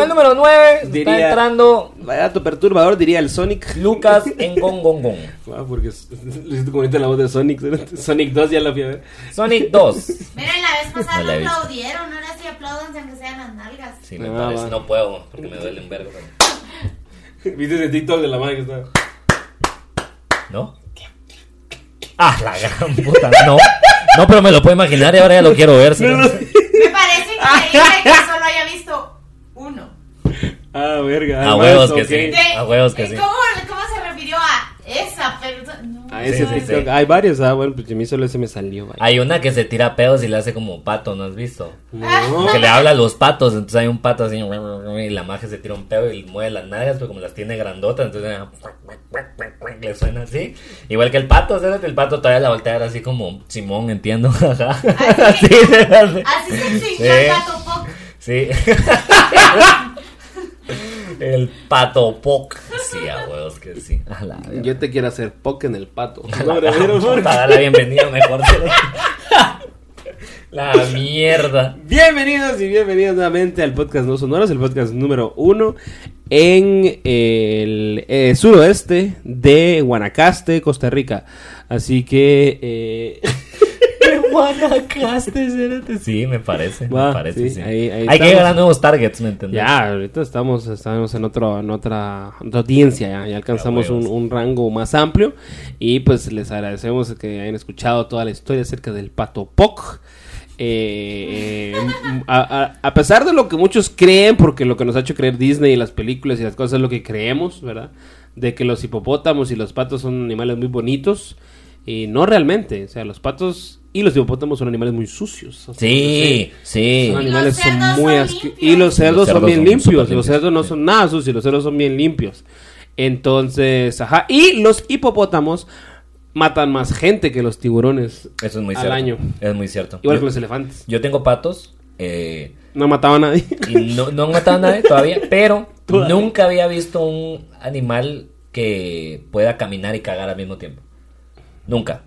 Con el número 9 está Diría- entrando Vaya dato perturbador, diría el Sonic. Lucas en Gong Gong Gong. Ah, porque es- le hiciste como ahorita la voz de Sonic. Sonic 2 ya la fui a ver. Sonic 2. Miren, la vez pasada No lo aplaudieron, ahora sí aplaudan aunque sean las nalgas. Sí, me Ah, parece. va. No puedo porque me duele un vergo. ¿Viste ese TikTok de la madre que está? ¿No? Ah, la gran puta. No. No, pero me lo puedo imaginar y ahora ya lo quiero ver. Me parece increíble que solo haya visto uno. Ah, verga. A ah, huevos que ok. sí. A huevos que sí. ¿Cómo, ¿Cómo se refirió a esa persona? No. A ese Sí, sí, TikTok. sí. Hay varios, ah, bueno, pues a mí solo ese me salió. vaya. Hay una que se tira pedos y le hace como pato, ¿no has visto? No. Que le habla a los patos, entonces hay un pato así y la magia se tira un pedo y mueve las nalgas, pero como las tiene grandotas, entonces le suena así. Igual que el pato, ¿sabes? El pato todavía la voltea a así como Simón, entiendo. Ajá. Así, Sí, sí. así se Sí. chingó el pato. Sí. El pato poc. Sí, a huevos que sí. A la. Yo te quiero hacer poke en el pato. Puta, dale la bienvenida mejor. La mierda. Bienvenidos y bienvenidos nuevamente al podcast No Sonoros, el podcast número uno en el eh, suroeste de Guanacaste, Costa Rica. Así que... eh, Guanacaste. Sí, me parece. Va, me parece, sí, sí. ahí- ahí Hay que llegar a nuevos targets, ¿me entiendes? ya, ahorita estamos, estamos en, otro, en otra, otra audiencia, ya, ya alcanzamos un, rango más amplio y pues les agradecemos que hayan escuchado toda la historia acerca del pato Poc. Eh, eh, a, a- a pesar de lo que muchos creen, porque lo que nos ha hecho creer Disney y las películas y las cosas es lo que creemos, ¿verdad? De que los hipopótamos y los patos son animales muy bonitos. Y no realmente, o sea, los patos y los hipopótamos son animales muy sucios. O sea, Sí, sí. Son animales son muy son asque- limpios. Y los cerdos, son bien son limpios. Los cerdos no sí. son nada sucios, los cerdos son bien limpios. Entonces, ajá. Y los hipopótamos matan más gente que los tiburones Eso es muy al cierto. año. Es muy cierto. Igual yo, que los elefantes. yo tengo patos. Eh, No mataba a nadie. y no, no han matado a nadie todavía, pero Todavía. nunca había visto un animal que pueda caminar y cagar al mismo tiempo. Nunca.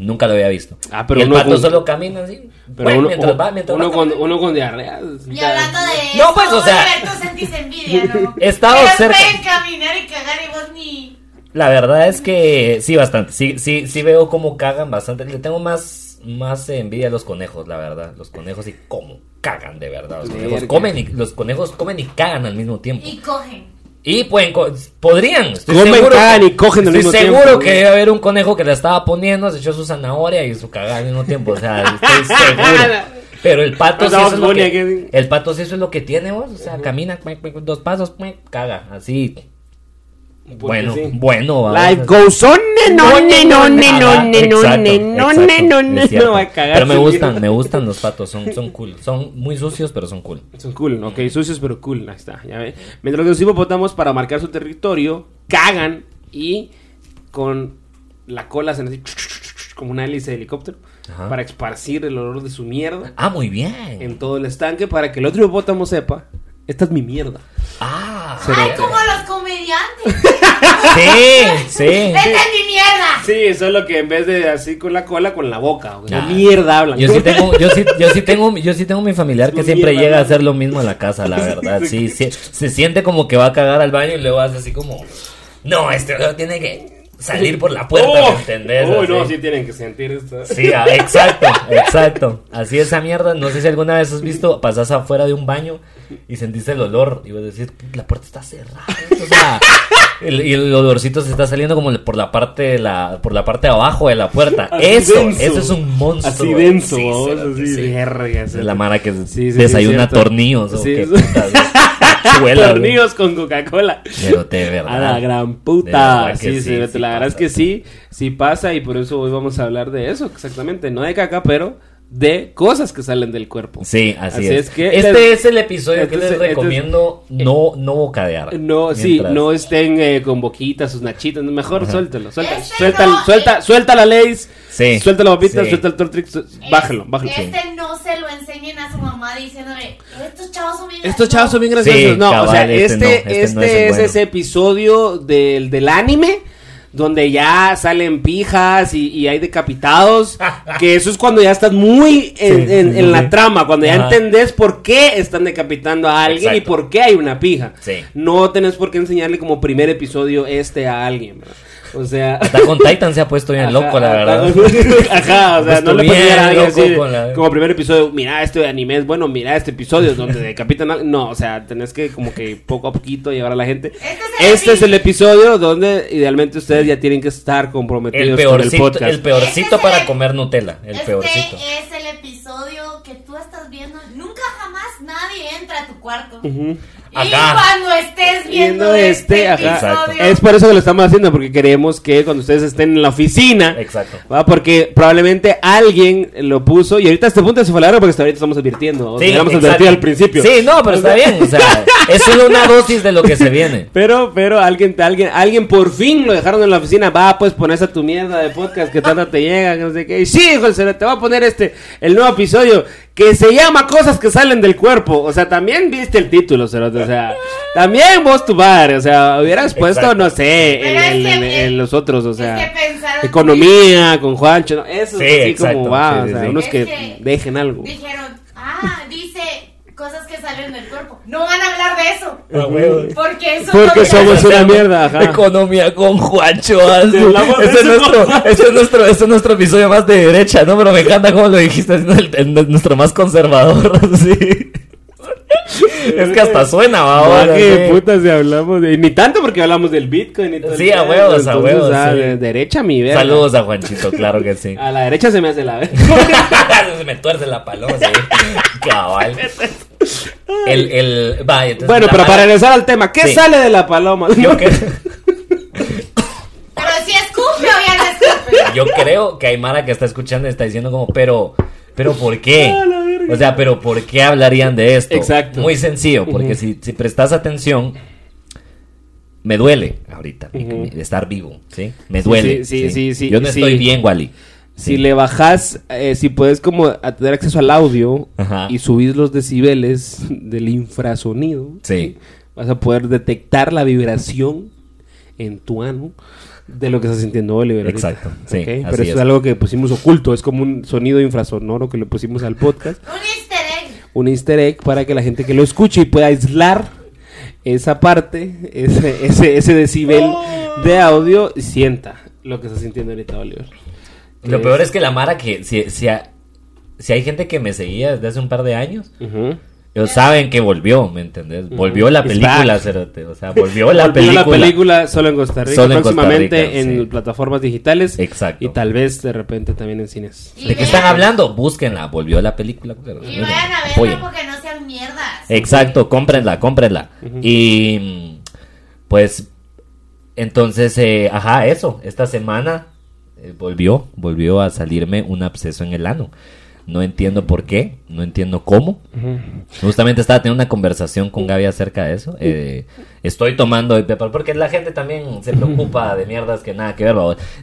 Nunca lo había visto. Ah, pero y el uno pato con- solo camina así. Pero bueno, uno, mientras va, mientras uno va con, uno con diarrea. Y hablando de No, eso, pues, o sea- tú sentís envidia, ¿no? He estado cerca. pueden caminar y cagar y vos ni... La verdad es que sí, bastante. Sí, sí, sí veo cómo cagan bastante. Le tengo más, más envidia a los conejos, la verdad. Los conejos y cómo cagan de verdad. Los conejos comen y, los conejos comen y cagan al mismo tiempo. Y cogen. Y pueden, co- podrían. Estoy Comen, seguro y cogen al estoy mismo seguro tiempo. que debe haber un conejo que le estaba poniendo, se echó su zanahoria y su cagada al mismo tiempo. O sea, estoy seguro. Pero el pato sí eso es lo que, el pato sí eso es lo que tiene vos, o sea, camina dos pasos, caga, así. Bueno, sí. bueno, vamos. Life goes on, no, no, no, no, no, Ajá, no, exacto, no, exacto, no, no, es cierto. no, va a cagar Pero me gustan, me gustan los patos, son, son cool, son muy sucios pero son cool. Son cool, ok, sucios pero cool, ahí está, ya ve. Mientras que los hipopótamos para marcar su territorio, cagan y con la cola hacen así como una hélice de helicóptero Ajá. para esparcir el olor de su mierda Ah, muy bien. en todo el estanque para que el otro hipopótamo sepa, esta es mi mierda. Ay, como los comediantes. sí, sí. ¡Esta es mi mierda! Sí, solo que en vez de así con la cola, con la boca, o sea, Ah. mierda hablan. Yo sí tengo, yo sí, yo sí tengo, yo sí tengo mi familiar que Es siempre mierda, llega a hacer lo mismo en la casa, la verdad. Sí, sí, se siente como que va a cagar al baño y luego hace así como, no, este tiene que salir por la puerta, Oh, ¿me entendés? Uy, no, sí tienen que sentir esto. Sí, ah, exacto, exacto. Así esa mierda. No sé si alguna vez has visto, pasas afuera de un baño y sentiste el olor y vas a decir, la puerta está cerrada. O sea, el, y el olorcito se está saliendo como por la parte de la, por la parte de abajo de la puerta. Así eso, denso. eso es un monstruo. Así denso, Sí, así, sí. verga, la mara que desayuna tornillos o Sí, qué putas. Tornillos con Coca-Cola. Pero de verdad. A la gran puta. Sí, sí, sí, la verdad es que sí, sí pasa y por eso hoy vamos a hablar de eso, exactamente. No de caca, pero de cosas que salen del cuerpo. Sí, así, Así es. es que- este es el episodio que Entonces- les recomiendo no, no bocadear. No, sí, no estén eh, con boquitas, sus nachitas, mejor suéltelo, suelta, Este suelta, no, suelta, eh. suelta la ley, Sí, suelta la papita, sí. suelta el tortrix, bájalo, bájalo. Este no se lo enseñen a su mamá diciéndole, estos chavos son bien Estos chavos son bien Sí, graciosos. no, o sea, este este, no, este, este no es el es bueno. ese episodio del, del anime donde ya salen pijas y, y hay decapitados, que eso es cuando ya estás muy en, Sí, en- sí, en sí, la trama, cuando ya Ajá. entendés por qué están decapitando a alguien y por qué hay una pija. Sí. No tenés por qué enseñarle como primer episodio este a alguien, ¿verdad? O sea... Hasta con Titan se ha puesto bien Ajá, loco, la verdad. Ajá, o sea, Pues no le llegar a alguien loco así de- con la- como primer episodio, mira este anime es bueno, mira este episodio donde decapitan. No, o sea, tenés que como que poco a poquito llevar a la gente. Este es el Este es el episodio donde idealmente ustedes ya tienen que estar comprometidos El con el peorcito, podcast. el peorcito Este es para el- comer Nutella. El este peorcito. es el episodio que tú estás viendo. Nunca jamás nadie entra a tu cuarto. Y cuando estés viendo, Viendo este, este, ajá. episodio, Es por eso que lo estamos haciendo, porque queremos que cuando ustedes estén en la oficina, Exacto. ¿va? porque probablemente alguien lo puso, y ahorita a este punto se fue largo porque hasta ahorita estamos advirtiendo, o advertido al principio. Sí, no, pero está bien. O sea, es solo una dosis de lo que se viene. Pero, pero alguien, alguien, alguien por fin lo dejaron en la oficina. Va, pues pones a tu mierda de podcast que tanto te llega, que no sé qué. Y sí, José, te voy a poner este, el nuevo episodio que se llama Cosas que salen del cuerpo. O sea, también viste el título, Cerote. O sea, también vos tu bar. O sea, hubieras puesto, Exacto. no sé, en, los otros. O es sea, que economía con Juancho. ¿no? Eso Sí, es así exacto, como va. sí, o sea, sí. unos Es que que- dejen algo. Dijeron, ah, dice cosas que salen del cuerpo. No van a hablar de eso. Ah, huevo. Porque eso Porque no somos una mierda, ajá. Economía con Juancho. De Ese es, eso. nuestro, ese, es nuestro, ese es nuestro episodio más de derecha, ¿no? Pero me encanta cómo lo dijiste, es el- el- nuestro más conservador. Sí. Es que hasta suena, va. Ah, ahora, qué sí. puta si hablamos de... Ni tanto porque hablamos del Bitcoin y todo. el Sí, a huevos, a huevos, ah, sí. derecha mi verga. Saludos a Juanchito, claro que sí. A la derecha se me hace la verga. Se me tuerce la paloma, sí. Cabal. El, el, va, entonces bueno, pero para regresar al tema, ¿qué Sí. sale de la paloma? Yo, que- Pero si escupe o ya no escupe. yo creo que hay Mara que está escuchando y está diciendo como, pero, pero ¿por qué? Ah. O sea, pero ¿por qué hablarían de esto? Exacto. Muy sencillo, porque si, si prestas atención, me duele ahorita estar vivo, ¿sí? Me duele. sí, sí, sí, sí, Yo no sí. estoy bien, Wally. Si le bajas, eh, si puedes como a tener acceso al audio Ajá. y subir los decibeles del infrasonido, Sí. vas a poder detectar la vibración en tu ano de lo que estás sintiendo Oliver. ahorita. Exacto, sí, Pero eso es. es. algo que pusimos oculto, es como un sonido infrasonoro que le pusimos al podcast, Un easter egg. un easter egg para que la gente que lo escuche y pueda aislar esa parte, ese, ese, ese decibel de audio y sienta lo que está sintiendo ahorita Oliver. Lo peor es que la Mara que, si, si, ha- si hay gente que me seguía desde hace un par de años, ellos saben que volvió, ¿me entendés? Volvió la película, cerote, o sea, volvió la Volvió película. la película solo en Costa Rica, Solo en Costa próximamente Rica, en sí. plataformas digitales. Exacto. Y tal vez de repente también en cines. ¿De qué están hablando? Búsquenla, volvió la película. Y vayan a Apoyen. verla porque no sean mierdas. Exacto, cómprenla, cómprenla. Y pues entonces, eh, ajá, eso, esta semana eh, volvió, volvió a salirme un absceso en el ano. No entiendo por qué, no entiendo cómo. Justamente estaba teniendo una conversación con Gaby acerca de eso. Eh, estoy tomando porque la gente también se preocupa de mierdas que nada que ver.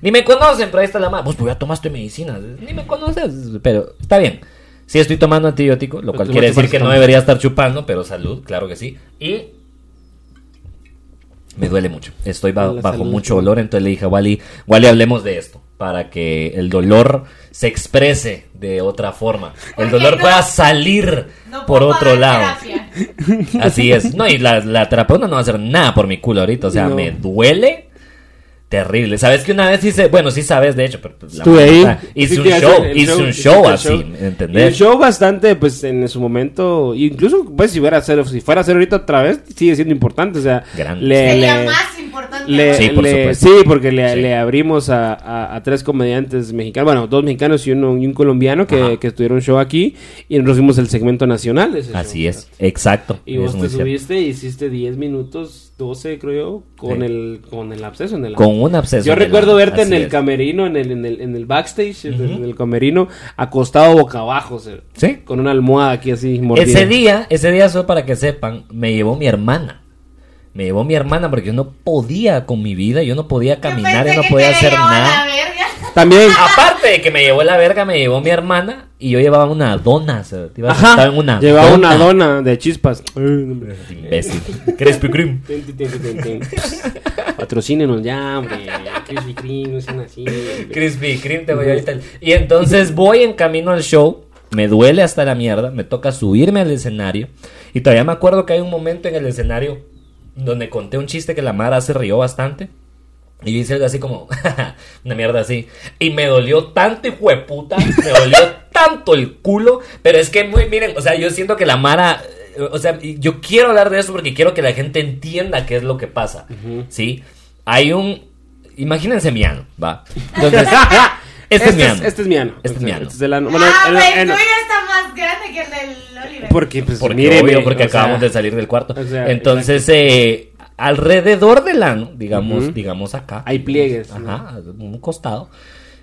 Ni me conocen, pero ahí está la mano. Vos pues ya tomaste medicinas, ni me conoces, pero está bien. Sí estoy tomando antibiótico, lo cual quiere decir que no debería estar chupando, pero salud, claro que sí. Y me duele mucho. Estoy bajo salud, mucho sí. dolor, entonces le dije a Wally, Wally, hablemos de esto, para que el dolor se exprese de otra forma. El dolor no- pueda salir No por otro lado. terapia. Así es. No, y la, la terapeuta no va a hacer nada por mi culo ahorita. O sea, No. me duele. Terrible. ¿Sabes que una vez hice, bueno, sí sabes, de hecho, pero pues, la Estuve ahí. Hice Sí, un show, hice un show así. Y ¿entendés? el show bastante, pues en su momento, incluso pues si fuera a hacer, si fuera a hacer ahorita otra vez, sigue siendo importante, o sea, Grande. le, Sería le- más importante. le- Sí, por le- supuesto. sí, porque le, Sí. le abrimos a, a- a tres comediantes mexicanos, bueno, dos mexicanos y, uno, y un colombiano que, que estuvieron show aquí y nos fuimos el segmento nacional de ese show. Así es, exacto. Y es vos te cierto. subiste y hiciste 10 minutos, 12 creo yo, con Sí. el con el absceso en el Con un absceso. Yo recuerdo verte en el es. camerino, en el, en el, en el backstage, en el- Ujú. en el camerino, acostado boca abajo, o sea, Sí. con una almohada aquí así mordida. Ese día, ese día solo para que sepan, me llevó mi hermana. Me llevó mi hermana porque yo no podía con mi vida, yo no podía Yo caminar, pensé yo no que podía te hacer nada. También. Aparte de que me llevó la verga, me llevó mi hermana y yo llevaba una dona. Iba Ajá. sentado en una Llevaba una dona de chispas. Imbécil. Tin, tin. Patrocínenos ya, hombre. Krispy Kreme, no sean así. hombre. Krispy Kreme te voy ahorita. Y entonces voy en camino al show. Me duele hasta la mierda. Me toca subirme al escenario. Y todavía me acuerdo que hay un momento en el escenario donde conté un chiste que la Mara se rió bastante. Y yo hice algo así como, una mierda así. Y me dolió tanto, hijo de puta. Me dolió tanto el culo. Pero es que, muy, miren, o sea, yo siento que la Mara. eh, O sea, yo quiero hablar de eso porque quiero que la gente entienda qué es lo que pasa. ¿Sí? Hay un. Imagínense mi ano, va. Entonces, este, es mi ano. Este es mi ano. Este es mi ano. Este es el ano. Bueno, ah, el- el- el está más grande que el del Oliver. Porque, pues, Porque, míreme, obvio, porque o sea, acabamos de salir del cuarto. o sea, Entonces, eh, alrededor del ano, digamos, digamos acá. Hay pliegues, Ajá, un costado.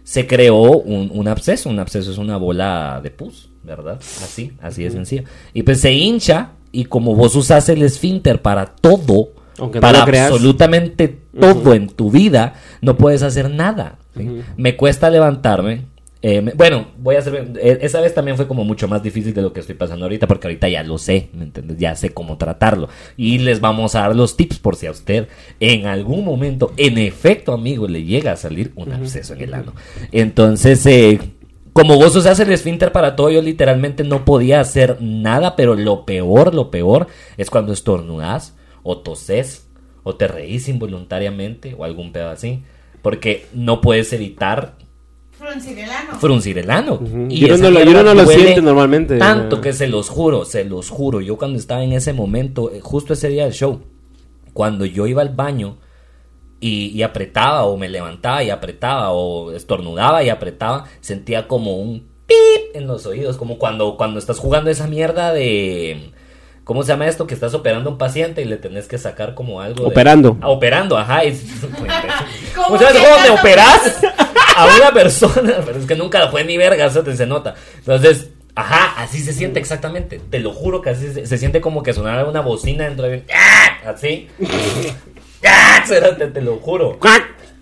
Se creó un, un absceso. Un absceso es una bola de pus, ¿verdad? Así, así de sencillo. Y pues se hincha. Y como vos usas el esfínter para todo, Aunque no para creas. absolutamente todo en tu vida, no puedes hacer nada. ¿sí? Me cuesta levantarme. Eh, bueno, voy a hacer. eh, esa vez también fue como mucho más difícil de lo que estoy pasando ahorita, porque ahorita ya lo sé, ¿me entiendes? Ya sé cómo tratarlo. Y les vamos a dar los tips por si a usted en algún momento, en efecto, amigo, le llega a salir un absceso en el ano. Entonces, eh, como vos usas el esfínter para todo, yo literalmente no podía hacer nada, pero lo peor, lo peor es cuando estornudas o toses o te reís involuntariamente o algún pedo así, porque no puedes evitar Fruncir el ano. fruncir el ano. Ujú. Y Y uno esa no lo- y mierda uno no lo siente normalmente. Tanto que se los juro, se los juro. Yo cuando estaba en ese momento, eh, justo ese día del show, cuando yo iba al baño y, y apretaba o me levantaba y apretaba o estornudaba y apretaba, sentía como un pip en los oídos, como cuando, cuando estás jugando esa mierda de... ¿Cómo se llama esto? Que estás operando a un paciente y le tenés que sacar como algo. de- Operando. Ah, operando, ajá. es- ¿Cómo ¿Cómo llama que cómo te estás operas a una persona? Pero es que nunca fue ni verga, eso te se nota. Entonces, ajá, así se siente exactamente. Te lo juro que así se, se siente como que sonara una bocina dentro de ¡Ah! Así. ¡Ah! Te lo juro.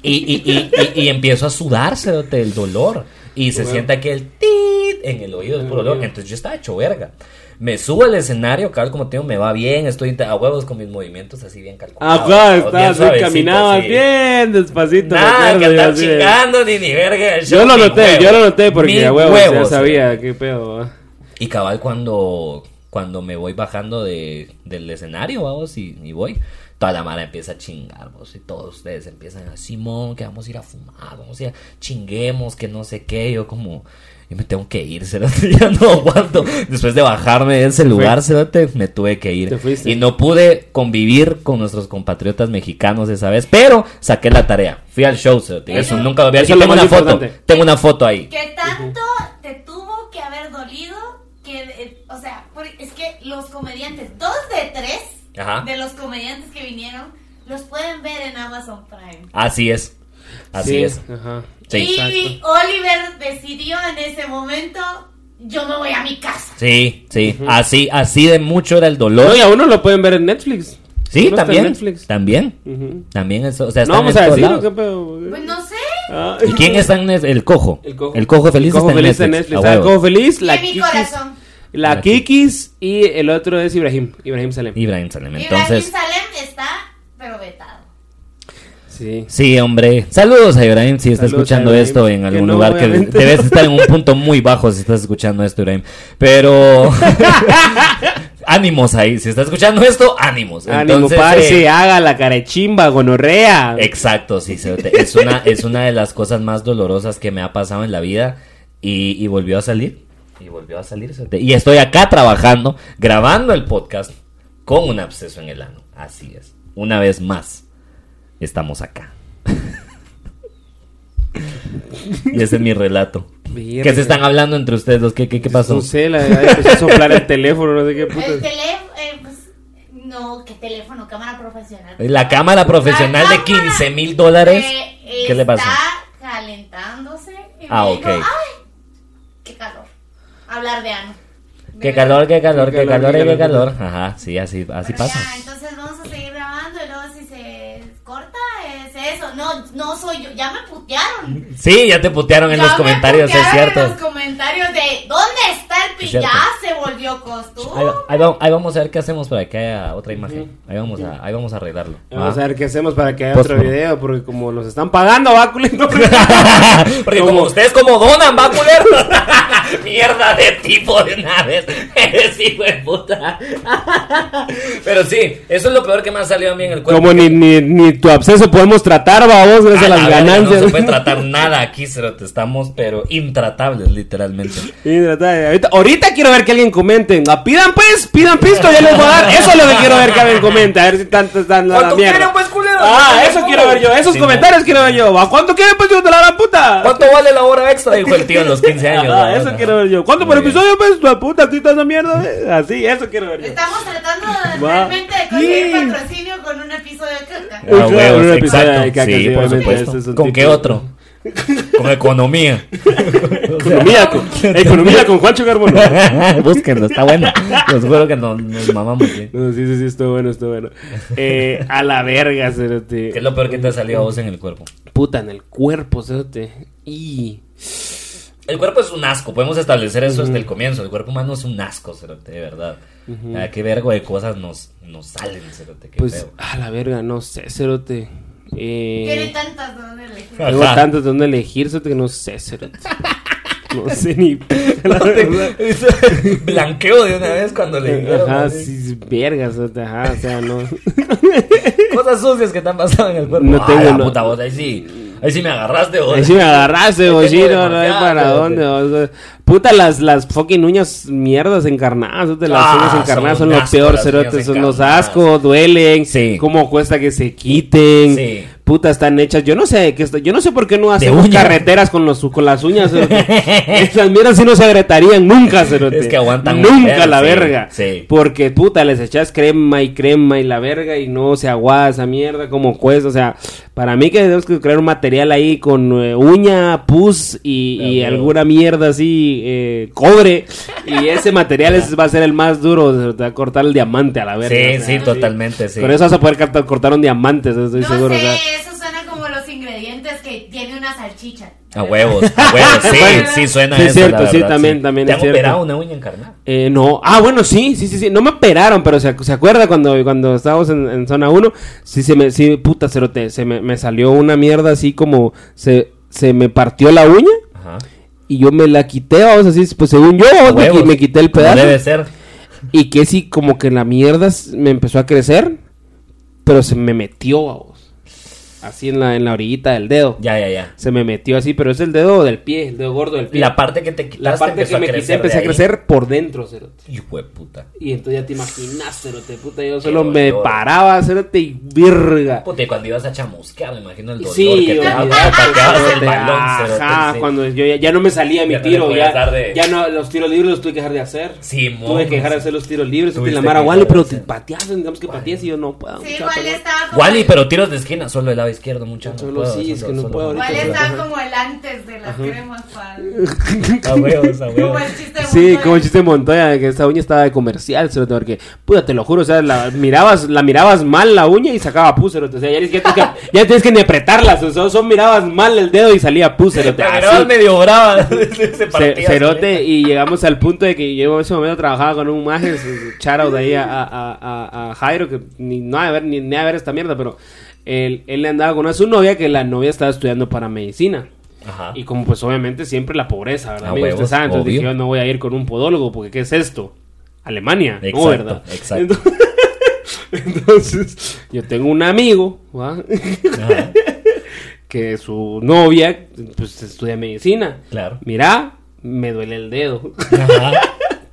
Y, y, y, y, y empiezo a sudar, cerote, el dolor. Y se siente aquí el tit en el oído, el puro dolor. Entonces yo estaba hecho verga. Me subo al escenario, cabal, como te digo, me va bien, estoy a huevos con mis movimientos así bien calculados. Acá bien estás, ahí suavecito, caminabas así. bien despacito. Nada, que de- chingando ni ni verga. Yo lo noté, huevos. yo lo noté porque a huevos ya sabía qué pedo. Y cabal cuando, cuando me voy bajando de, del escenario, vamos, y, y voy, toda la mara empieza a chingar, vos, y todos ustedes empiezan a, Simón, que vamos a ir a fumar, vamos a ir a chinguemos, que no sé qué, yo como, yo me tengo que ir, cerote, ya no aguanto. Después de bajarme de ese lugar, cerote, me tuve que ir. Te fuiste. Y no pude convivir con nuestros compatriotas mexicanos esa vez, pero saqué la tarea. Fui al show, cerote, eso Eso- nunca lo había hecho. Tengo una foto, importante. tengo una foto ahí. Que tanto te tuvo que haber dolido que, eh, o sea, por- es que los comediantes, dos de tres Ajá. de los comediantes que vinieron, los pueden ver en Amazon Prime. Así es. Así Sí, es. Ajá. Sí. y exacto. Oliver decidió en ese momento, yo me voy a mi casa. Sí, sí. Así, así de mucho era el No, dolor. y a uno lo pueden ver en Netflix. sí, Uno también. Netflix. También. También eso. O sea, No vamos en a decirlo, lados. qué pedo. Pues no sé. Ah. ¿Y quién está en Netflix? El cojo. El cojo. El cojo feliz, El cojo está, feliz en Netflix. Netflix. Ah, el cojo feliz, Y la en mi Kikis. corazón. La La Kikis y el otro es Ibrahim. Ibrahim Salem. Ibrahim Salem. Ibrahim Entonces, Salem está, pero vetado. Sí. sí, hombre. Saludos a Ibrahim si está Saludos escuchando Ibrahim. esto en Que algún no, lugar que debes estar en un punto muy bajo si estás escuchando esto, Ibrahim. Pero ánimos ahí. Si estás escuchando esto, ánimos. Ánimo, Entonces, parce, eh, haga la carechimba, gonorrea. Exacto, sí, es una, es una de las cosas más dolorosas que me ha pasado en la vida y, y volvió a salir, y volvió a salir. Y estoy acá trabajando, grabando el podcast con un absceso en el ano, así es. Una vez más, estamos acá. y ese es mi relato. Verga. ¿Qué se están hablando entre ustedes dos? ¿Qué, qué, qué pasó? No sé, la verdad, empezó a soplar el teléfono, no sé qué putas. El teléfono, eh, pues, no, ¿qué teléfono? Cámara profesional. La cámara profesional de cámara 15 mil dólares. que ¿Qué le pasó? Está calentándose. Y Ah, me ok. dijo, ¡Ay! ¡Qué calor! Hablar de ano. Qué calor, qué calor, Qué qué calor, calor, qué calor. calor. Ajá, sí, así, así Pero pasa. ya, entonces vamos a seguir grabando y luego si se corta, es eso? No, soy yo. Ya me putearon. Sí, ya te putearon en Ya los me comentarios, es cierto. En los comentarios de ¿dónde Ya se volvió costumbre. ahí va- ahí vamos a ver qué hacemos para que haya otra imagen. Ahí vamos a, ahí vamos a arreglarlo. Vamos ¿va? a ver qué hacemos para que haya Pues, otro video, porque como nos están pagando, va, culito. Porque como ustedes como donan, va culero. Mierda de tipo de una vez. Eres hijo de puta. Pero sí, eso es lo peor que me ha salido a mí en el cuerpo. Como ni, ni, ni tu absceso podemos tratar, va, vos, gracias a, A la las ganancias. No se puede tratar nada aquí, te estamos, pero intratables, literalmente. Trata- ahorita, ahorita quiero ver que alguien comente. Ah, pidan pues, pidan pisto, ya les voy a dar. Eso es lo que quiero ver que alguien comente. A ver si tanto están la, la ¿Cuánto mierda. quieren, pues, culero? Ah, eso quiero ver yo. Esos Sí, comentarios quiero ver yo. ¿A cuánto quieren, pues, yo de la gran puta? ¿Cuánto vale la hora extra? Dijo el tío en los 15 años. Ah, ¿no? eso No. quiero ver yo. ¿Cuánto por episodio, pues, tu puta, quita esa mierda? eh? Así, eso quiero ver yo. Estamos tratando de, realmente de conseguir Sí. patrocinio con un episodio de caca. Ah, huevos, un episodio exacto. de caca, Sí, sí, por supuesto. ¿Con qué otro? Con economía. Economía con, economía con Juancho Carbono. Búsquenlo, está bueno. Les juro que nos, nos mamamos bien. No, sí, sí, sí, está bueno, está bueno. Eh, a la verga, cerote. ¿Qué es lo peor que te ha salido a vos en el cuerpo? Puta, en el cuerpo, cerote. Y... El cuerpo es un asco, podemos establecer eso desde el comienzo. El cuerpo humano es un asco, cerote, de verdad. Ah, qué vergo de cosas nos, nos salen, cerote, qué Pues, feo. a la verga, no sé, cerote. Tiene Eh, tantas donde elegir. tengo Ajá. tantos de dónde elegir, cerote, que no sé, cerote. No sé ni... la. Blanqueo de una vez cuando le Ajá, sí, verga, cerote, ajá, o sea, no... Cosas sucias que te han pasado en el cuerpo. No Ah, tengo, la no. puta, vos ahí sí. Ahí sí me agarraste, vos. Ahí sí me agarraste, sí, tengo no, no hay para dónde. vos. Puta, las, las fucking uñas mierdas encarnadas, las Ah, uñas encarnadas son son, lo peor, las cerote, uñas son los ascos, duelen, Sí. cómo cuesta que se quiten. Sí. Puta, están hechas, yo no sé, que esto- yo no sé por qué no hacemos uña. carreteras con los con las uñas. Esas mierdas sí no se agrietarían nunca, cerote. Es que aguantan Nunca la sí, verga. sí. Porque, puta, les echas crema y crema y la verga y no se aguada esa mierda como cuesta. O sea, para mí que tenemos que crear un material ahí con eh, uña, pus y, y Ah, alguna mierda así, eh, cobre. Y ese material es- va a ser el más duro. se te va a cortar el diamante a la verga. Sí, o sea, sí, totalmente, sí. Con eso vas a poder cortar, cortar un diamante, estoy No seguro. o sé, sea. eso suena como los ingredientes que tiene una salchicha. A huevos, a huevos, sí, sí suena sí, es eso, cierto, la sí, verdad, también, también ¿Te es han cierto. operado una uña encarnada? Eh, no, ah, bueno, sí, sí, sí, sí, no me operaron, pero se, se acuerda cuando, cuando estábamos en, en zona 1, sí, se me, sí, puta, cerote, se me, me salió una mierda así como, se, se me partió la uña Ajá. y yo me la quité, vamos así, pues según yo, me, huevos. me quité el pedazo Debe ser. y que sí, como que la mierda me empezó a crecer, pero se me metió, vamos, así en la, en la orillita del dedo, Ya, ya, ya. se me metió así, pero es el dedo del pie, el dedo gordo del pie. La parte que te quitaste La parte que me quité empecé a crecer por dentro, cerote. Hijo de puta. Y entonces ya te imaginas, cerote, puta, yo solo dolor. me paraba, cerote, y virga. Puta, y cuando ibas a chamusquear, me imagino el dolor Sí, que te daba. Pateabas el balón, cerote, Ajá, sí. cuando yo ya, ya no me salía mi Ya tiro, ya, de- ya no, los tiros libres los tuve que dejar de hacer. Sí, Tuve que dejar de hacer los tiros libres, y la mara Wally, pero te pateas, digamos que pateas y yo no puedo. Sí, pelota. estaba. Wally, pero tiros de esquina, solo el lado izquierdo, mucho. Solo sí, es que no puedo ahorita. Igual como el antes de las cremas para. A huevos, a Como el chiste de Sí, Montoya. como el chiste de Montoya, que esa uña estaba de comercial, cerote, porque, puta, te lo juro, o sea, la mirabas, la mirabas mal la uña y sacaba pus, cerote, o sea, ya, tienes que, ya tienes que ni apretarlas, o sea, son mirabas mal el dedo y salía pus, cerote, Te mirabas medio brava. Se partía, Cerote, y llegamos al punto de que yo en ese momento trabajaba con un maje, shout de ahí a, a, a, a Jairo, que ni, no a ver, ni, ni a ver esta mierda, pero él, él le andaba con una su novia, que la novia estaba estudiando para medicina. Ajá. Y como pues obviamente siempre la pobreza, ¿verdad? Huevos, Usted sabe, entonces dije, yo no voy a ir con un podólogo, porque ¿qué es esto? Alemania, ¿no, Exacto, verdad? exacto. Entonces, entonces, yo tengo un amigo, ¿va? Ajá. que su novia, pues estudia medicina. Claro. Mira, me duele el dedo. Ajá.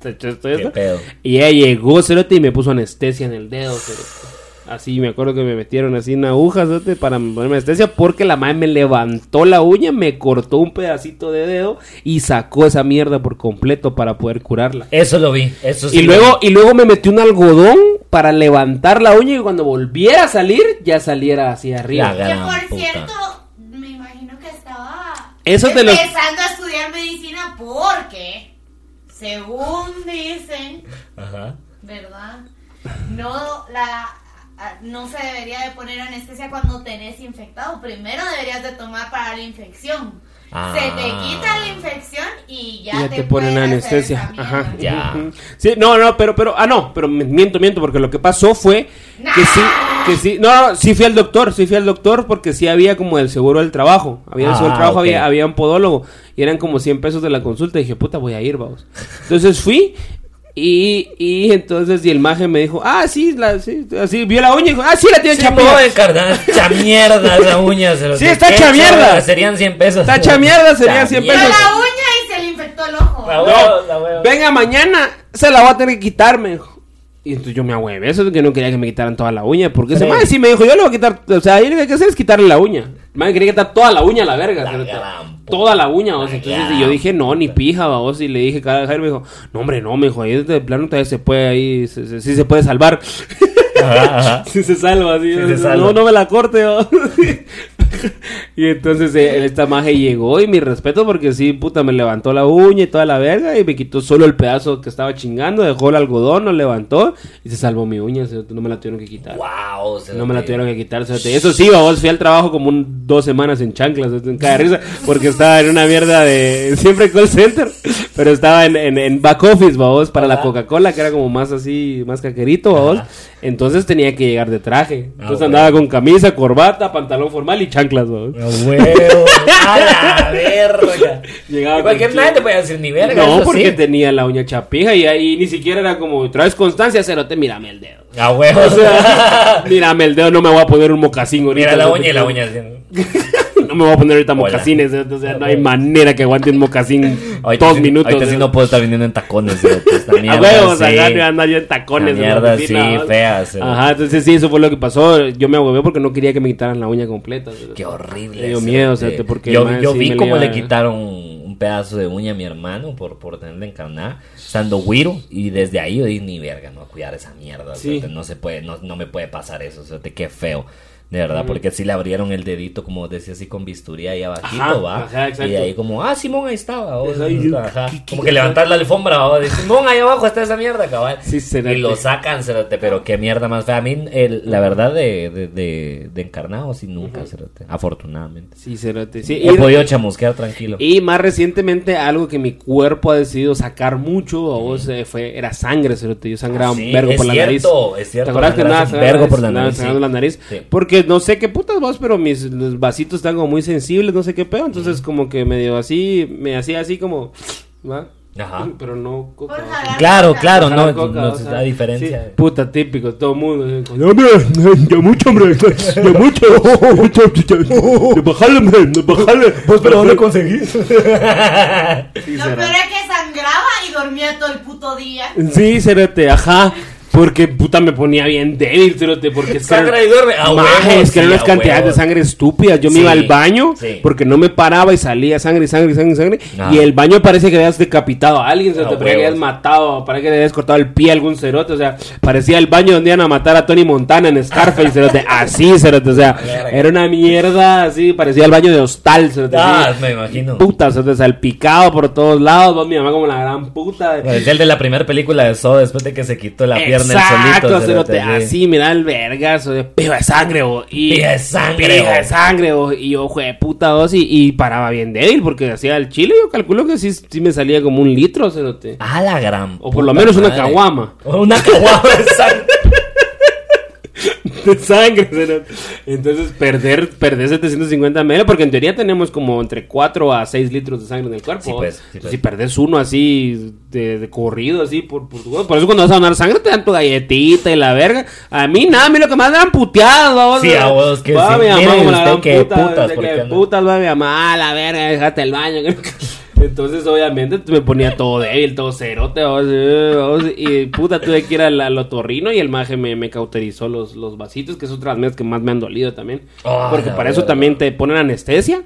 Qué esto. pedo. Y ella llegó, cerote, y me puso anestesia en el dedo, cerote. Así, me acuerdo que me metieron así una aguja, cerote, para ponerme anestesia, porque la madre me levantó la uña, me cortó un pedacito de dedo y sacó esa mierda por completo para poder curarla. Eso lo vi. Eso sí. Y luego, vi. y luego me metió un algodón para levantar la uña y cuando volviera a salir, ya saliera hacia arriba. La Que por puta. cierto, me imagino que estaba Eso te lo- empezando a estudiar medicina porque, según dicen, Ajá. ¿verdad? No, la no se debería de poner anestesia cuando tenés infectado. Primero deberías de tomar para la infección. Ah. Se te quita la infección y ya, Ya te ponen pueden hacer anestesia. Ajá. Ya. Sí, no, no, pero, pero, ah, no, pero me- miento, miento, porque lo que pasó fue que sí, que sí, no, no, sí fui al doctor, sí fui al doctor porque sí había como el seguro del trabajo. Había el seguro del Ah, trabajo, había, había un podólogo y eran como 100 pesos de la consulta. Y dije, puta, voy a ir, vamos. Entonces fui. Y, y entonces, y el maje me dijo, ah, sí, la, sí, así, vio la uña y dijo, ah, sí, la tiene Sí, chapuda. puedo encarnar. Hecha mierda esa uña. se lo- Sí, está ¿Qué hecha mierda. Serían 100 pesos. Está hecha mierda, serían 100 Vio pesos. la uña y se le infectó el ojo. No, huevo, la huevo. venga mañana, se la voy a tener que quitar, me dijo. Y entonces yo me ahuevé, eso es que no quería que me quitaran toda la uña, porque ese madre sí me dijo, yo le voy a quitar, o sea, yo lo que hay que hacer es quitarle la uña. Madre quería quitar toda la uña a la verga. La gran toda la uña, o sea, entonces gran y yo dije, no, ni pija, vos, y le dije, cada Jairo me dijo, no hombre, no, me dijo, ahí de plano todavía se puede, ahí, se- se- sí se puede salvar. Ajá, ajá. Si se salva, así. O se salva. No, no me la corte. ¿no? y entonces eh, esta maje llegó y mi respeto porque sí, puta, me levantó la uña y toda la verga y me quitó solo el pedazo que estaba chingando, dejó el algodón, lo levantó y se salvó mi uña, no me la tuvieron que quitar. Wow, se No me la tuvieron que quitar. cerote. Eso sí, vos fui al trabajo como un, dos semanas en chanclas, en cada risa, porque estaba en una mierda de siempre call center, pero estaba en, en, en back office, vos, para la. Coca-Cola, que era como más así, más caquerito, vos. Entonces tenía que llegar de traje. Ah, Entonces bueno. andaba con camisa, corbata, pantalón formal y chanclas, vos. A huevo. A la verga. Llegaba Y cualquier nadie te puede decir ni verga. No, porque sí. tenía la uña chapija y ahí ni siquiera era como, traes constancia, cerote, mírame el dedo. A huevo. O sea, mírame el dedo, no me voy a poner un mocasín ahorita. Mira la uña y la uña. así. No me voy a poner ahorita Hola. mocasines, ¿eh? o sea, no hay manera que aguante un mocasín Ahorita dos sí- minutos. Ahorita sí ¿eh? no puedo estar viniendo en tacones. ¿eh? Esta A mierda, huevos, sí. acá me andar yo en tacones. La en la mierda, sí, ¿no? fea, sí. Ajá, entonces sí, eso fue lo que pasó. Yo me ahuevé porque no quería que me quitaran la uña completa. ¿sí? Qué horrible. Me dio miedo, sí. o sea, porque yo, yo sí vi cómo le le iba- quitaron un pedazo de uña a mi hermano por, por tenerla encarnada, estando güiro, y desde ahí yo dije, ni verga, no cuidar esa mierda, o sea, Sí. no se puede, no, no me puede pasar eso, o sea, qué feo. De verdad, porque si le abrieron el dedito, como decía así, con bisturí ahí abajito, Ajá, va. ajá, exacto. y ahí como, ah, Simón, ahí estaba. o- Eso ahí, ajá. ¿qué- qué- Como que levantar la alfombra, de Simón, ahí abajo está esa mierda, cabal. Sí, y lo sacan, cerote, pero qué mierda más fea. A mí, el- la verdad, de, de, de, de encarnado, sí, nunca, cerote. Afortunadamente. Sí, cerote. Sí, He y- podido chamusquear tranquilo. Y más recientemente algo que mi cuerpo ha decidido sacar mucho a vos eh, fue era sangre, cerote. Yo sangraba Ah, sí, un vergo por la nariz. es cierto, ¿Te acuerdas que un vergo por la nariz, sangrando sí. la nariz? Sí. No sé qué putas vos, pero mis los vasitos están como muy sensibles, no sé qué pedo. Entonces como que medio así, me hacía así como... ¿va? Ajá. Pero no coca. Jalar Claro, claro, jalar no, coca, no o se sea, da diferencia. sí, puta, típico, todo el mundo. así, ¡Hombre! ¡Ya mucho, hombre! ¡Ya mucho! ¡Ya bajale, hombre! ¡Ya bajale! Pues, pero ¿dónde conseguís? Lo peor es que sangraba y dormía todo el puto día. Sí, cerote, ajá. Porque puta me ponía bien débil, cerote, porque es eran- y duerme. Maje, es que eran sí, unas cantidades de sangre estúpidas. Yo me Sí, iba al baño sí. porque no me paraba y salía sangre, sangre, sangre, sangre. Ah. Y el baño parece que habías decapitado a alguien, cerote, A parece que habías matado, parece que le habías cortado el pie a algún cerote. O sea, parecía el baño donde iban a matar a Tony Montana en Scarface, cerote. Así, cerote. O sea, era una mierda así, parecía el baño de hostal, cerote. Ah, me imagino. Puta, cerote, salpicado por todos lados. vos, mi mamá como la gran puta. Parecía el de la primera película de Saw después de que se quitó la pierna el Exacto, solito. cerote, cerote, sí. así, mira el vergazo de piba de sangre, Pija de sangre, pija de sangre, y yo, de puta dos, y, y paraba bien débil, porque hacía el chile, yo calculo que sí, sí me salía como un litro, cerote. A la gran. O por lo menos una caguama. O Una caguama de sangre. De sangre, cerote. Entonces, perder, perder 750 ml, porque en teoría tenemos como entre 4 a 6 litros de sangre en el cuerpo. Sí, pues, sí, Entonces, pues. Si perdes uno así, de, de corrido, así, por, por, tu- por eso cuando vas a donar sangre te dan tu galletita y la verga. A mí nada, a mí lo que más me dan puteadas, vamos. Sí, a vos, que Va, sí. mi mamá la usted gran qué puta, putas, que putas, va mi mamá, la verga, déjate el baño. Entonces, obviamente, me ponía todo débil, todo cerote, vamos, eh, vamos, y puta, tuve que ir al, al otorrino y el maje me, me cauterizó los, los vasitos, que es otra de las mierdas que más me han dolido también. Ah, porque para eso también te ponen anestesia.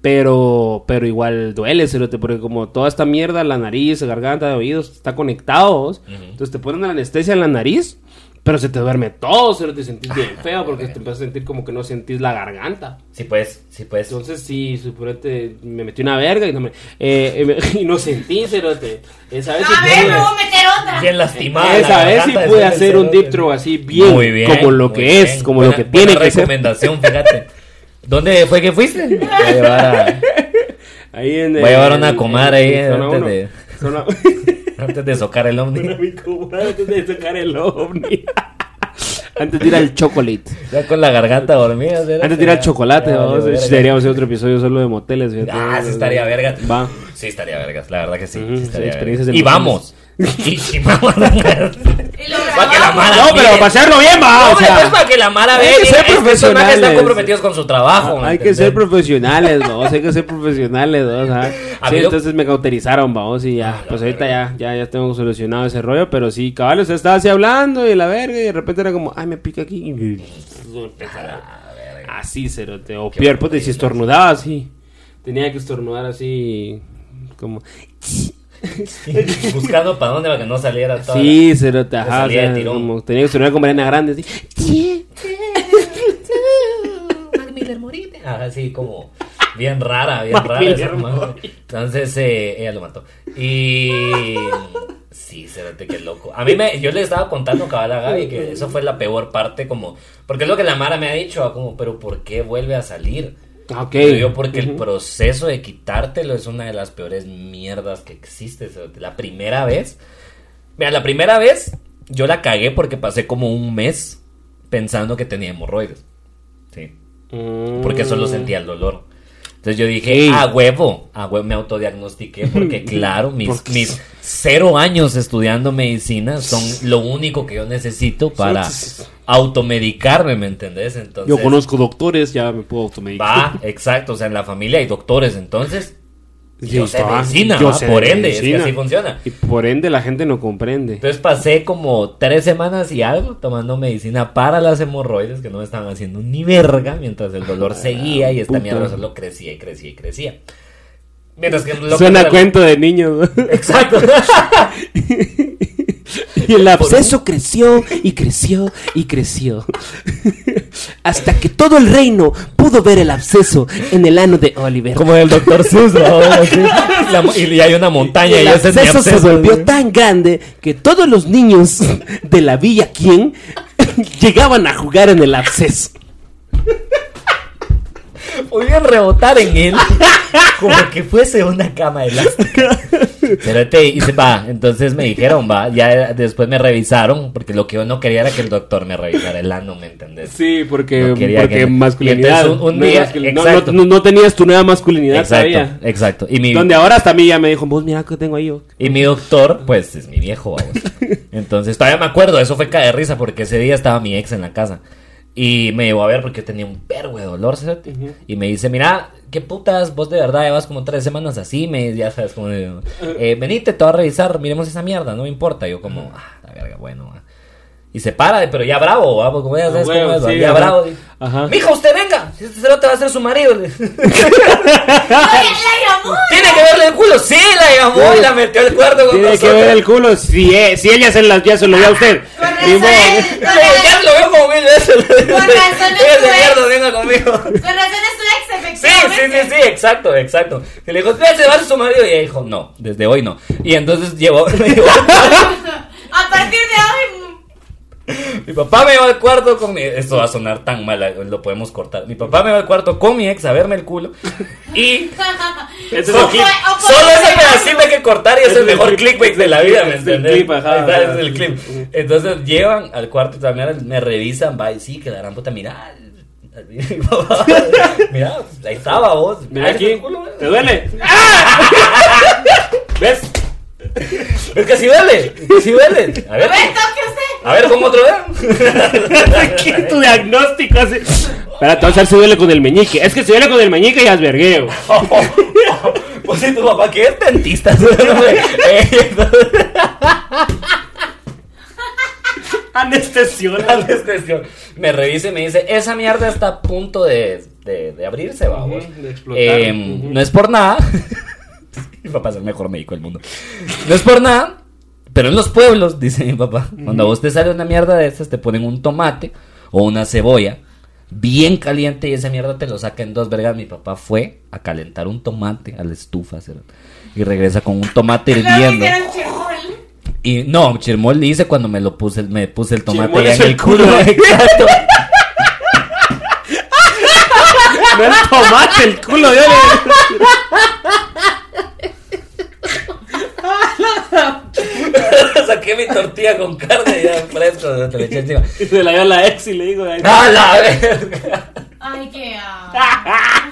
Pero, pero igual duele, cerote, porque como toda esta mierda, la nariz, la garganta, oídos, está conectado, vos. entonces te ponen la anestesia en la nariz, Pero se te duerme todo, se te sentís bien feo porque te empiezas a sentir como que no sentís la garganta. Sí, pues, sí, pues. Entonces, sí, suponete, me metí una verga y no, me, eh, eh, y no sentí, cerote. Esa vez sí A ver, pude- me voy a meter otra. Bien lastimada. esa la vez sí pude hacer un deep throw así bien, Muy bien, como lo que bien. es, como Buena- lo que tiene que ser. recomendación, fíjate. ¿Dónde fue que fuiste? Voy a llevar, a- Ahí en, Voy a llevar una comadre ahí, en zona antes uno. de- Zona- antes de socar el ovni. Antes de sacar el ovni. Antes de ir al chocolate. Ya con la garganta dormida. Antes de ir al chocolate, deberíamos hacer otro episodio solo de moteles. Ah, sí estaría verga. Va. Sí, estaría vergas, la verdad que sí. Ujú, sí estaría sí, experiencias vergas. en Y moteles. vamos. Y, vamos. Para que la mala No, pero para hacerlo bien, va. No, o sea, pues para que la mala hay vea. que diga, ser "Estos personajes están profesionales". comprometidos con su trabajo. ¿me Hay que ser profesionales, vamos, hay que ser profesionales, vamos, Sí, entonces me cauterizaron, vamos, y ya, Ah, pues ahorita ya, ya, ya tengo solucionado ese rollo, pero sí, cabal, usted estaba así hablando y la verga, y de repente era como, ay, me pica aquí, y así, cerote, o peor, pues, si estornudaba así, tenía que estornudar así, como, Buscando para dónde para que no saliera todo. sí, cerote, ajá, o salía de sea, tirón. como, tenía que estornudar con Mariana Grande, así, Ajá, sí, como bien rara, bien Mac rara Miller esa. Entonces, eh, ella lo mató. Y. Sí, cérate, qué loco. A mí me. Yo le estaba contando cabal a Gaby que eso fue la peor parte, como. Porque es lo que la Mara me ha dicho, como, pero ¿por qué vuelve a salir? Ah, ok. Pero yo porque el proceso de quitártelo es una de las peores mierdas que existe. La primera vez. Mira, la primera vez yo la cagué porque pasé como un mes pensando que tenía hemorroides. Sí. Porque solo sentía el dolor. Entonces yo dije, Ok. a huevo, a huevo me autodiagnostiqué porque claro, mis, mis cero años estudiando medicina son lo único que yo necesito para automedicarme, ¿me entendés? Entonces, Yo conozco doctores, ya me puedo automedicar. Va, exacto, o sea, en la familia hay doctores, entonces Sí, yo sé medicina, Yo por de ende, es que así funciona. Y por ende la gente no comprende. Entonces pasé como tres semanas y algo tomando medicina para las hemorroides que no me estaban haciendo ni verga mientras el dolor seguía y esta puta. mierda solo crecía y crecía y crecía. Mientras que lo Suena que- cuento de niños. Exacto. y el absceso creció y creció y creció. Hasta que todo el reino pudo ver el absceso en el ano de Oliver. Como el doctor Seuss. La- y hay una montaña y, el ese es mi absceso se absceso, volvió tan grande que todos los niños de la villa Quien llegaban a jugar en el absceso. Podían rebotar en él como que fuese una cama elástica. Pero te dice, va, entonces me dijeron, va, ya después me revisaron, porque lo que yo no quería era que el doctor me revisara el ano, ¿me entendés? Sí, porque, No porque que- masculinidad. un- un no, día- masculin- no, no- no tenías tu nueva masculinidad Exacto, todavía. exacto. Y mi, Donde ahora hasta a mí ya me dijo, vos mira que tengo ahí yo. y mi doctor, pues es mi viejo, vamos. Entonces todavía me acuerdo, eso fue cae de risa, porque ese día estaba mi ex en la casa. Y me llevó a ver porque yo tenía un perro de dolor, cerote. Y me dice, mira, qué putas, vos de verdad llevas como tres semanas así, me ya sabes, como, eh, venite, te voy a revisar, miremos esa mierda, no me importa. Yo como, ah, la verga, bueno. va". Y se para, pero ya bravo, ¿va? porque ya sabes Ah, huevo, cómo es, sí, ya ajá. bravo. Ajá. Mija, usted venga, si este cerote va a ser su marido. Oye, la llamó. Tiene que verle el culo, sí, la llamó y la metió al cuarto con Tiene que ver el culo. Si, eh, si ella se, las, ya se lo dio a usted. Con Ni razón, modo. es- con Ya lo veo como mil veces. Con razón es Ese tu ex. mierda, venga conmigo. Con razón es tu ex, Sí, sí, efectivamente. sí, sí, exacto, exacto. Y le dijo, "Espérate, se va su marido. Y ella dijo, no, desde hoy no. Y entonces llevó, me llevó- A partir de hoy. Mi papá me llevó al cuarto con mi, esto va a sonar tan mal, lo podemos cortar. Mi papá me llevó al cuarto con mi ex a verme el culo. Y Ese es el clip. Solo ese pedacito hay que cortar y es Ese el es el mejor clip. clickbait de la vida, ¿me entiendes? clip, ajá, Ahí está, ajá. ese es el clip. Entonces llevan al cuarto y también me revisan, va y sí, que la gran puta, mira. Mira, ahí estaba vos. Mira aquí. culo, ¿Te duele? ¿Ves? Es que sí duele, sí duele. A ver, ver, toque usted. a ver, ¿cómo otro dedo? Aquí tu diagnóstico así. Espera, te vas a ver si duele con el meñique. Es que si duele con el meñique ya es vergueo. Pues si tu papá que es dentista. Entonces, Anestesió. la anestesia. Me revisa y me dice, esa mierda está a punto de, de, de abrirse, vamos. Ujú, de explotar. Eh, Ujú. No es por nada. Mi papá es el mejor médico del mundo. No es por nada, Pero en los pueblos, dice mi papá, cuando a vos te sale una mierda de estas, te ponen un tomate o una cebolla bien caliente y esa mierda te lo saca en dos vergas. Mi papá fue a calentar un tomate a la estufa cerote, y regresa con un tomate hirviendo. Y no, Chirmol le hice cuando me lo puse, me puse el tomate en el el culo. culo. Exacto. No el tomate, el culo de Saqué mi tortilla con carne ya fresco, te le eché encima. Y se la dio a la ex y le digo, ay, ¡A la verga! Ay, qué ah.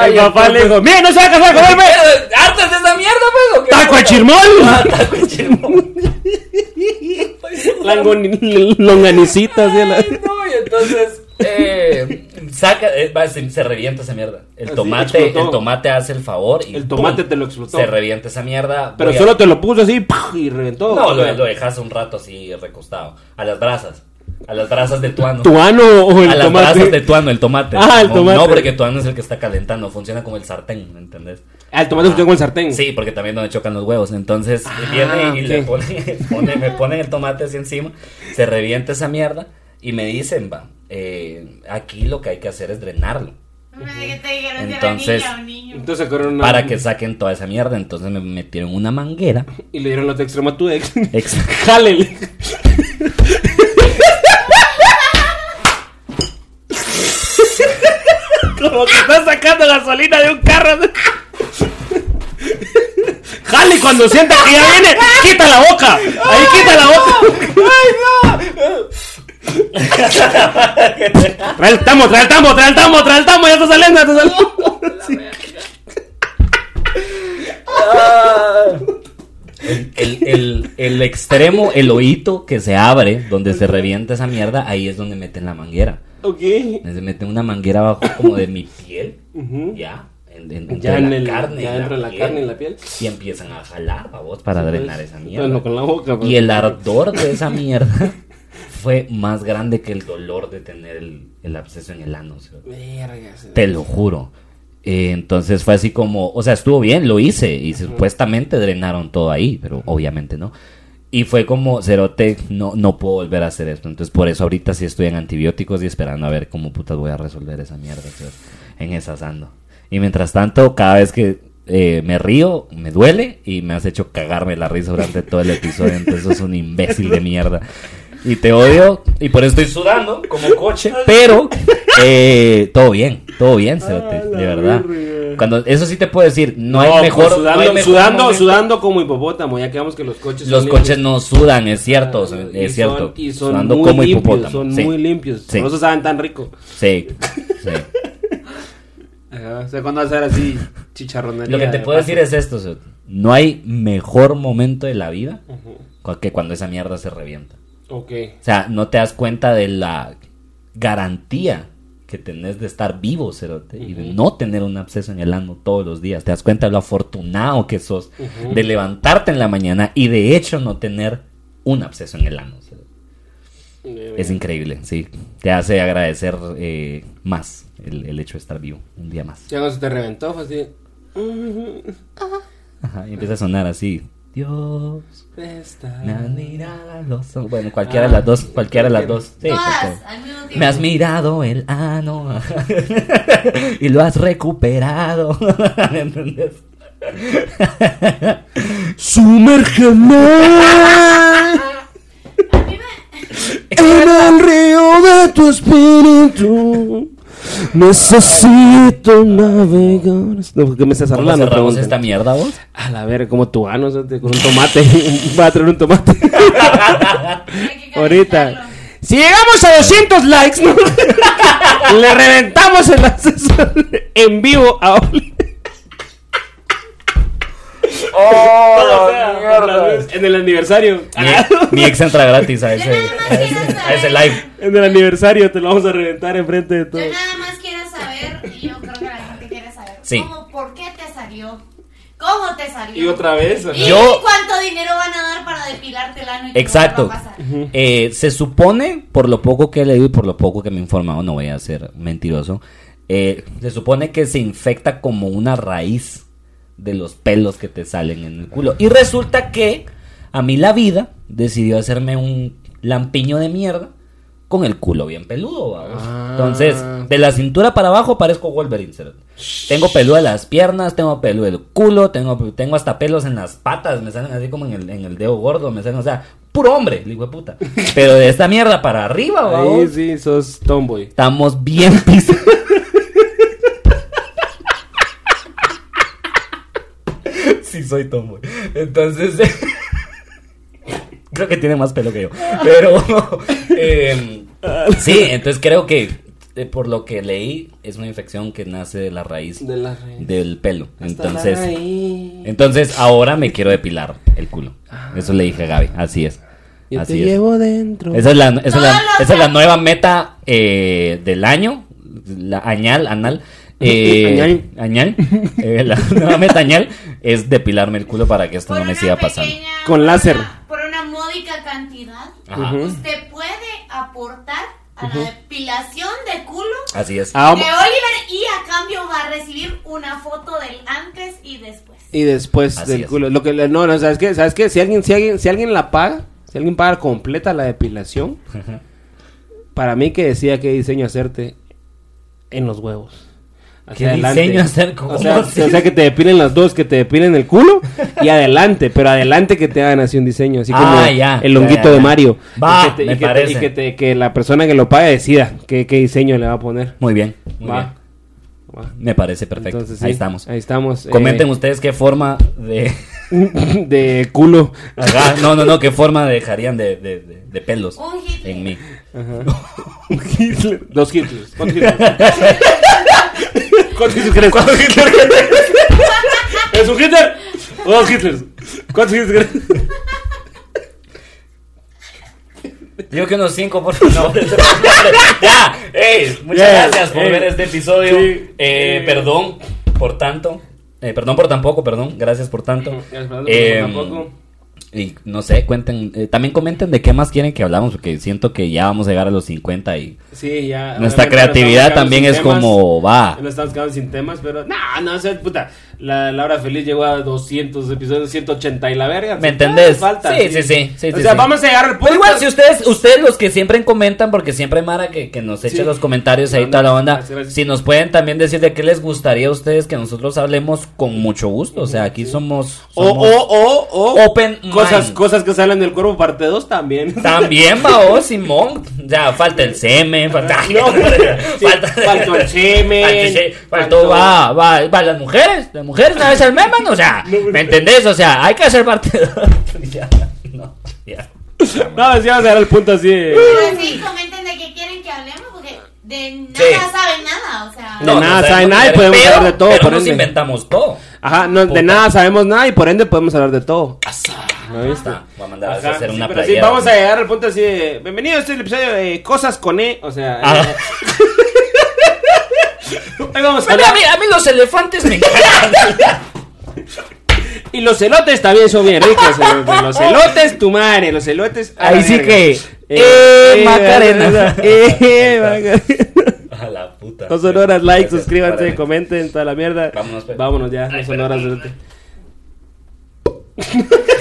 Ay, el papá le dijo, mira, no se va a casar con él, ve". ¡Hartas de esa mierda, pues! ¿o qué? ¡Taco de chirmol! Ah, taco de chirmol. Langoni- Longanicitas, ¿sí? La- Ay, no, y entonces eh, saca, eh, se, se revienta esa mierda. El Así, tomate, explotó. el tomate hace el favor y El tomate ¡pum! te lo explotó. Se revienta esa mierda. Pero a- solo te lo puso así y reventó. No, lo, lo dejas un rato así recostado. A las brasas. A las brasas de tuano. ¿Tu ano o el a las tomate? brasas de tuano, el tomate. Ah, el tomate. No, porque tuano es el que está calentando. Funciona como el sartén, ¿me entendés? Ah, el tomate funciona con el sartén. Sí, porque también donde chocan los huevos. Entonces Ah, viene y le pone- me ponen el tomate así encima, se revienta esa mierda y me dicen, va, eh, aquí lo que hay que hacer es drenarlo ¿Qué te dijeron si era Entonces-? Entonces una... para que saquen toda esa mierda. Entonces me metieron una manguera. Y le dieron los de extremo a tu ex. Ex- Jálele. Como que estás sacando gasolina de un carro. Jale cuando sienta que ya viene, quita la boca. Ahí quita la boca. Trae el tamo, trae el tamo, trae el tamo, trae el tamo, ya está saliendo, ya está saliendo. el, el- el extremo, el oído que se abre, donde se revienta esa mierda, ahí es donde meten la manguera. Ok. Se meten una manguera abajo como de mi piel, ya. En, en- entre Ya en la el- carne, ya de la piel, carne y la piel. Y empiezan a jalar, vos, para drenar esa mierda. Bueno, con la boca. pues. Y el ardor de esa mierda fue más grande que el dolor de tener el, el absceso en el ano. o sea, Te lo juro. Eh, entonces fue así como, o sea, estuvo bien, lo hice y supuestamente drenaron todo ahí, pero obviamente no. Y fue como, Cerote, no, no puedo volver a hacer esto. Entonces por eso ahorita sí estoy en antibióticos y esperando a ver cómo putas voy a resolver esa mierda. En esas ando. Y mientras tanto, cada vez que eh, me río, me duele y me has hecho cagarme la risa durante todo el episodio. Entonces sos un imbécil de mierda. Y te odio y por eso estoy sudando como coche. Pero eh, todo bien, todo bien, Cerote, Ah, de verdad. Cuando, eso sí te puedo decir, no, hay pues, mejor. no sudando, hay mejor sudando, momento. sudando como hipopótamo. Ya quedamos que los coches. Los coches limpios. no sudan, es cierto, Ah, y es cierto. son- y son Sudando muy como limpios. hipopótamo. Son sí. muy limpios. Sí. Por eso saben tan rico. Sí, sí. O sea, cuando vas a hacer así chicharronería. Lo que te puedo decir es esto, Cerote. no hay mejor momento de la vida que cuando esa mierda se revienta. Ok. O sea, no te das cuenta de la garantía que tenés de estar vivo, Cerote, y de no tener un absceso en el ano todos los días. Te das cuenta de lo afortunado que sos de levantarte en la mañana y de hecho no tener un absceso en el ano. Cerote. Es increíble, sí. Te hace agradecer eh, más el, el hecho de estar vivo un día más. Ya cuando se te reventó, fue así. Ajá, y empieza a sonar así. Dios, Esta. me has mirado a los ojos. Bueno, cualquiera de las dos, cualquiera de las dos. Sí, Todas, cualquiera. al mismo tiempo. Me has mirado el ano y lo has recuperado. ¿Me entendés? Sumérgeme en el río de tu espíritu. Necesito navegar. No, ¿por qué me estás ¿Cómo hablando? cerramos Preguntan. esta mierda vos? A la verga, como tu ano, con un tomate. Va a traer un tomate. Ahorita. Si llegamos a 200 likes, ¿no? le reventamos el acceso en vivo a Oli. ¡Oh, En el aniversario. Mi, mi ex entra gratis a ese, Yo nada más a ese, quiero a ese saber. live. En el aniversario te lo vamos a reventar enfrente de todos. Yo nada más quiero saber, y yo creo que la gente quiere saber, Sí. ¿cómo, ¿por qué te salió? ¿Cómo te salió? Y otra vez. ¿Y Yo- cuánto dinero van a dar para depilarte el ano? y Exacto. vuelva a pasar? Eh, se supone, por lo poco que he leído y por lo poco que me he informado, no voy a ser mentiroso, eh, se supone que se infecta como una raíz de los pelos que te salen en el culo. Y resulta que a mí la vida decidió hacerme un lampiño de mierda con el culo bien peludo, vamos. Ah. Entonces, de la cintura para abajo parezco Wolverine. Tengo pelo de las piernas, tengo pelo del culo, tengo, tengo hasta pelos en las patas, me salen así como en el, en el dedo gordo, me salen, o sea, puro hombre, digo de puta. Pero de esta mierda para arriba, vamos. sí, sos tomboy. Estamos bien pisados. Sí, soy tomboy. Entonces, creo que tiene más pelo que yo. Pero, em, sí, entonces creo que eh, por lo que leí, es una infección que nace de la raíz De la raíz. del pelo. Hasta Entonces, la raíz. entonces ahora me quiero depilar el culo. Eso le dije a Gaby, así es. Yo así te es. llevo dentro. Esa es la, esa es la, Todos los esa es la años. nueva meta eh, del año, la añal, anal. eh, Añal. añal. Eh, la nueva meta añal es depilarme el culo para que esto Por no me siga pasando. pequeña- Con por láser. una- Por una módica cantidad, Ajá. Usted puede aportar a la depilación de culo Así es. Ah, de Oliver y a cambio va a recibir una foto del antes y después. Y después Así del es. culo. Lo que no, no, ¿sabes qué? ¿Sabes qué? Si alguien, si alguien, si alguien la paga, si alguien paga completa la depilación, para mí que decía qué diseño hacerte en los huevos. Hacia ¿Qué diseño hacer? ¿Cómo O sea, o sea, que te depilen las dos, que te depilen el culo y adelante, pero adelante que te hagan así un diseño, así como Ah, ya, el ya, ya, de. Mario. Va, y que, te- me y que te- parece. y que, te- que la persona que lo pague decida qué, qué diseño le va a poner. Muy bien. muy Va. bien. Me parece perfecto. Entonces, sí, Ahí estamos. Ahí estamos. Comenten eh, ustedes qué forma de. de culo. Ajá, no, no, no, qué forma dejarían de, de, de- de pelos Un Hitler. en mí. Hitler. Dos Hitlers. ¿Cuántos Hitlers? ¿Cuántos Hitlers crees? ¿Es un Hitler? ¿O dos Hitlers? ¿Cuántos Hitlers crees? Digo que unos cinco, por favor. ya, ey, muchas Yeah, gracias por ey. ver este episodio. Sí. Eh, Eh. Perdón por tanto. Eh, perdón por tampoco, perdón. Gracias por tanto. Gracias por tanto, Eh, tampoco. Y no sé, cuenten. eh, también comenten de qué más quieren que hablamos, porque siento que ya vamos a llegar a los 50 y Sí, ya. nuestra creatividad también es temas. como va. No estamos quedando sin temas, pero. No, no, o sea, puta. La, la hora feliz llegó a 200 episodios, 180 y la verga. ¿Me entendés? Falta. Sí, sí, sí, sí, o sí, sea, sí. vamos a llegar al punto. Pero igual, si ustedes, ustedes los que siempre comentan, porque siempre Mara que, que nos echa Sí. los comentarios ahí No, toda la no, onda, gracias, gracias. si nos pueden también decir de qué les gustaría a ustedes que nosotros hablemos con mucho gusto. O sea, aquí somos, O, somos o, o, o. open Cosas, mind. cosas que salen del cuerpo, parte 2 también. También va, oh, Simón. Ya, falta el semen, falta. Sí, faltó el semen, faltó, faltó- va, va, va, las mujeres. Las mujeres una vez al meman, o sea, ¿me entendés? O sea, hay que hacer parte de. ya, no, ya. No, si vamos a llegar al punto así. de- Pero sí, comenten de qué quieren que hablemos, porque de nada Sí. saben nada, o sea. De nada sabemos sabe nada y podemos pero- hablar de todo, Pero por nos ende. inventamos todo. Ajá, no, de nada sabemos nada y por ende podemos hablar de todo. ¿No viste? Está, Voy a mandar a Ajá, hacer sí, una pero sí, playera. vamos a llegar al punto así de... Bienvenido a este episodio de Cosas con E. O sea... Ah. eh, hoy vamos a Bueno, hablar... a, mí, a mí los elefantes me encantan. Y los elotes también son bien ricos. eh, Los elotes, tu madre. Los elotes... Ahí sí que, eh, Macarena. Eh, Macarena. a la puta. No son horas, like, Gracias, suscríbanse, comenten, toda la mierda. Vámonos, pues. Vámonos ya, Ay, no son horas. elote.